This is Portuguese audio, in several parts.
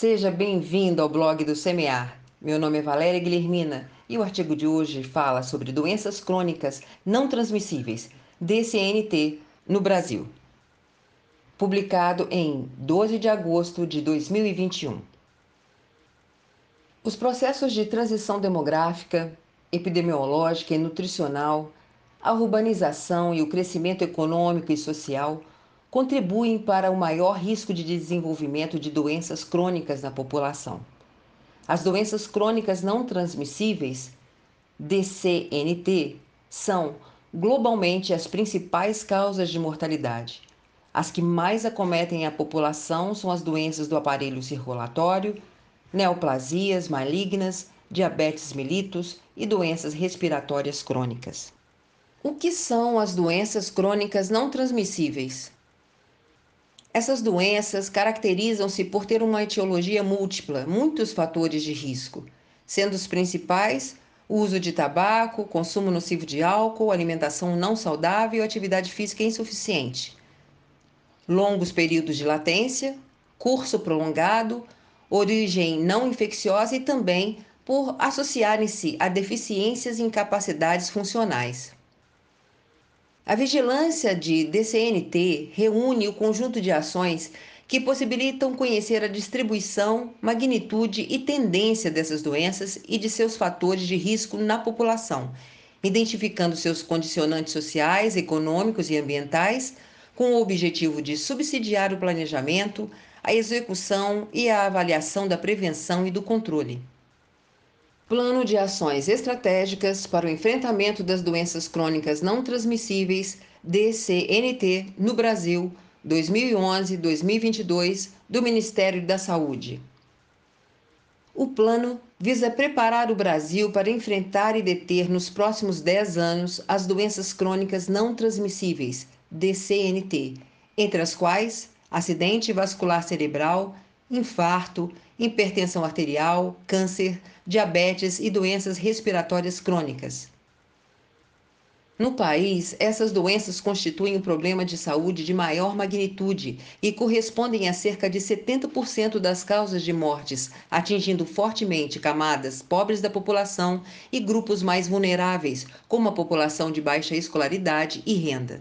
Seja bem-vindo ao blog do Semear. Meu nome é Valéria Guilhermina e o artigo de hoje fala sobre doenças crônicas não transmissíveis, DCNT, no Brasil. Publicado em 12 de agosto de 2021. Os processos de transição demográfica, epidemiológica e nutricional, a urbanização e o crescimento econômico e social contribuem para o maior risco de desenvolvimento de doenças crônicas na população. As doenças crônicas não transmissíveis, DCNT, são globalmente as principais causas de mortalidade. As que mais acometem a população são as doenças do aparelho circulatório, neoplasias malignas, diabetes mellitus e doenças respiratórias crônicas. O que são as doenças crônicas não transmissíveis? Essas doenças caracterizam-se por ter uma etiologia múltipla, muitos fatores de risco, sendo os principais o uso de tabaco, consumo nocivo de álcool, alimentação não saudável e atividade física insuficiente. Longos períodos de latência, curso prolongado, origem não infecciosa e também por associarem-se a deficiências e incapacidades funcionais. A vigilância de DCNT reúne o conjunto de ações que possibilitam conhecer a distribuição, magnitude e tendência dessas doenças e de seus fatores de risco na população, identificando seus condicionantes sociais, econômicos e ambientais, com o objetivo de subsidiar o planejamento, a execução e a avaliação da prevenção e do controle. Plano de Ações Estratégicas para o Enfrentamento das Doenças Crônicas Não Transmissíveis, DCNT, no Brasil, 2011-2022, do Ministério da Saúde. O plano visa preparar o Brasil para enfrentar e deter nos próximos 10 anos as doenças crônicas não transmissíveis, DCNT, entre as quais acidente vascular cerebral, infarto, hipertensão arterial, câncer, diabetes e doenças respiratórias crônicas. No país, essas doenças constituem um problema de saúde de maior magnitude e correspondem a cerca de 70% das causas de mortes, atingindo fortemente camadas pobres da população e grupos mais vulneráveis, como a população de baixa escolaridade e renda.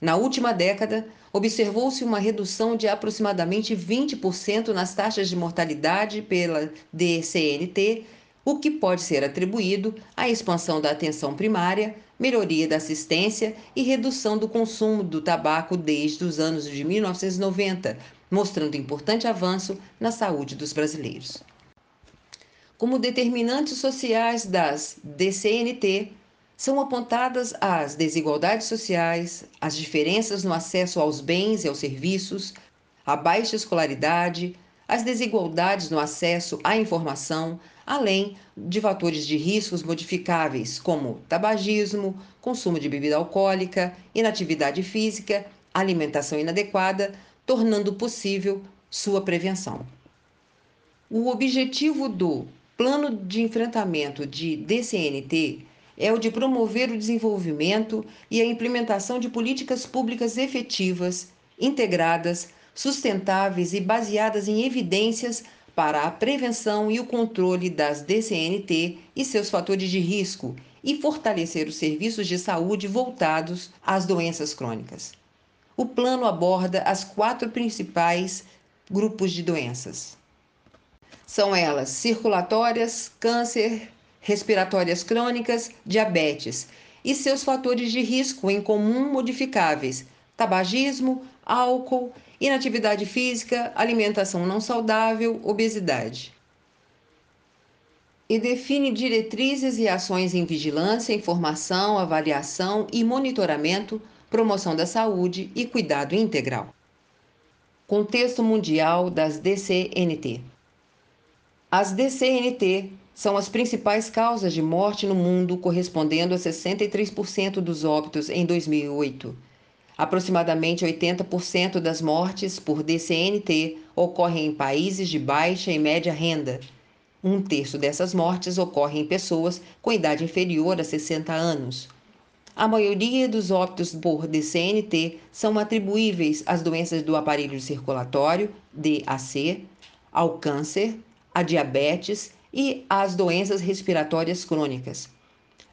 Na última década, observou-se uma redução de aproximadamente 20% nas taxas de mortalidade pela DCNT, o que pode ser atribuído à expansão da atenção primária, melhoria da assistência e redução do consumo do tabaco desde os anos de 1990, mostrando importante avanço na saúde dos brasileiros. Como determinantes sociais das DCNT, são apontadas as desigualdades sociais, as diferenças no acesso aos bens e aos serviços, a baixa escolaridade, as desigualdades no acesso à informação, além de fatores de riscos modificáveis, como tabagismo, consumo de bebida alcoólica, inatividade física, alimentação inadequada, tornando possível sua prevenção. O objetivo do Plano de Enfrentamento de DCNT é o de promover o desenvolvimento e a implementação de políticas públicas efetivas, integradas, sustentáveis e baseadas em evidências para a prevenção e o controle das DCNT e seus fatores de risco e fortalecer os serviços de saúde voltados às doenças crônicas. O plano aborda as quatro principais grupos de doenças. São elas circulatórias, câncer, respiratórias crônicas, diabetes e seus fatores de risco em comum modificáveis: tabagismo, álcool, inatividade física, alimentação não saudável, obesidade. E define diretrizes e ações em vigilância, informação, avaliação e monitoramento, promoção da saúde e cuidado integral. Contexto mundial das DCNT. As DCNT são as principais causas de morte no mundo, correspondendo a 63% dos óbitos em 2008. Aproximadamente 80% das mortes por DCNT ocorrem em países de baixa e média renda. Um terço dessas mortes ocorre em pessoas com idade inferior a 60 anos. A maioria dos óbitos por DCNT são atribuíveis às doenças do aparelho circulatório, DAC, ao câncer, à diabetes e às doenças respiratórias crônicas.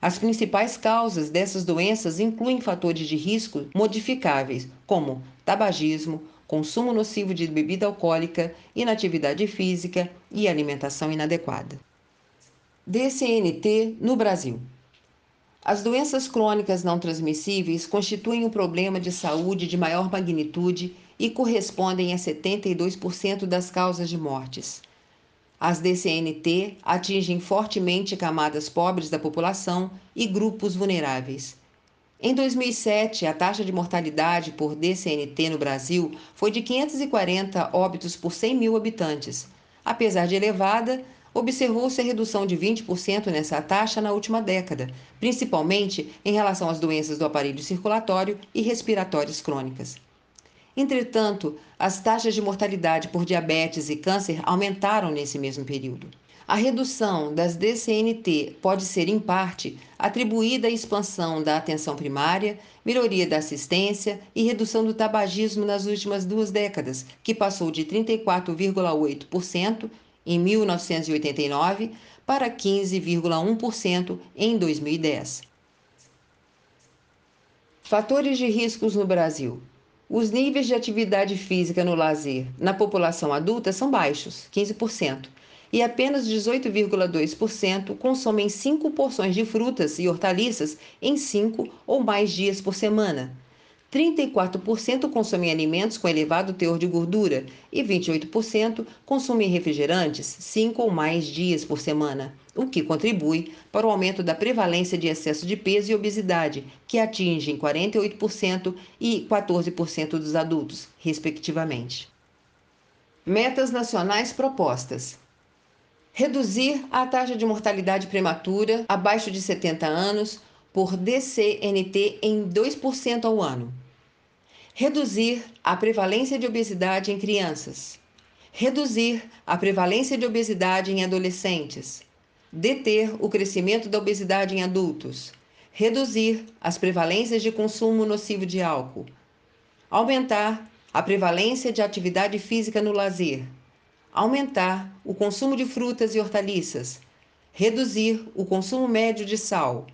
As principais causas dessas doenças incluem fatores de risco modificáveis, como tabagismo, consumo nocivo de bebida alcoólica, inatividade física e alimentação inadequada. DCNT no Brasil. As doenças crônicas não transmissíveis constituem um problema de saúde de maior magnitude e correspondem a 72% das causas de mortes. As DCNT atingem fortemente camadas pobres da população e grupos vulneráveis. Em 2007, a taxa de mortalidade por DCNT no Brasil foi de 540 óbitos por 100 mil habitantes. Apesar de elevada, observou-se a redução de 20% nessa taxa na última década, principalmente em relação às doenças do aparelho circulatório e respiratórias crônicas. Entretanto, as taxas de mortalidade por diabetes e câncer aumentaram nesse mesmo período. A redução das DCNT pode ser, em parte, atribuída à expansão da atenção primária, melhoria da assistência e redução do tabagismo nas últimas duas décadas, que passou de 34,8% em 1989 para 15,1% em 2010. Fatores de riscos no Brasil. Os níveis de atividade física no lazer na população adulta são baixos, 15%, e apenas 18,2% consomem 5 porções de frutas e hortaliças em 5 ou mais dias por semana. 34% consomem alimentos com elevado teor de gordura e 28% consomem refrigerantes 5 ou mais dias por semana, o que contribui para o aumento da prevalência de excesso de peso e obesidade, que atingem 48% e 14% dos adultos, respectivamente. Metas nacionais propostas: reduzir a taxa de mortalidade prematura abaixo de 70 anos por DCNT em 2% ao ano Reduzir a prevalência de obesidade em crianças. Reduzir a prevalência de obesidade em adolescentes. Deter o crescimento da obesidade em adultos. Reduzir as prevalências de consumo nocivo de álcool. Aumentar a prevalência de atividade física no lazer. Aumentar o consumo de frutas e hortaliças. Reduzir o consumo médio de sal.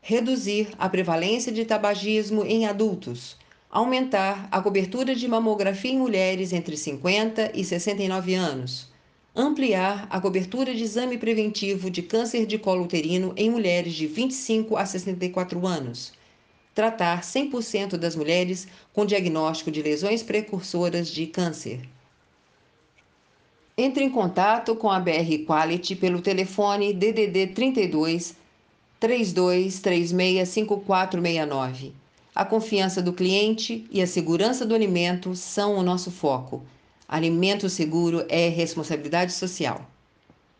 Reduzir a prevalência de tabagismo em adultos aumentar a cobertura de mamografia em mulheres entre 50 e 69 anos, ampliar a cobertura de exame preventivo de câncer de colo uterino em mulheres de 25 a 64 anos, tratar 100% das mulheres com diagnóstico de lesões precursoras de câncer. Entre em contato com a BR Quality pelo telefone DDD 32 3236 5469 a confiança do cliente e a segurança do alimento são o nosso foco. Alimento seguro é responsabilidade social.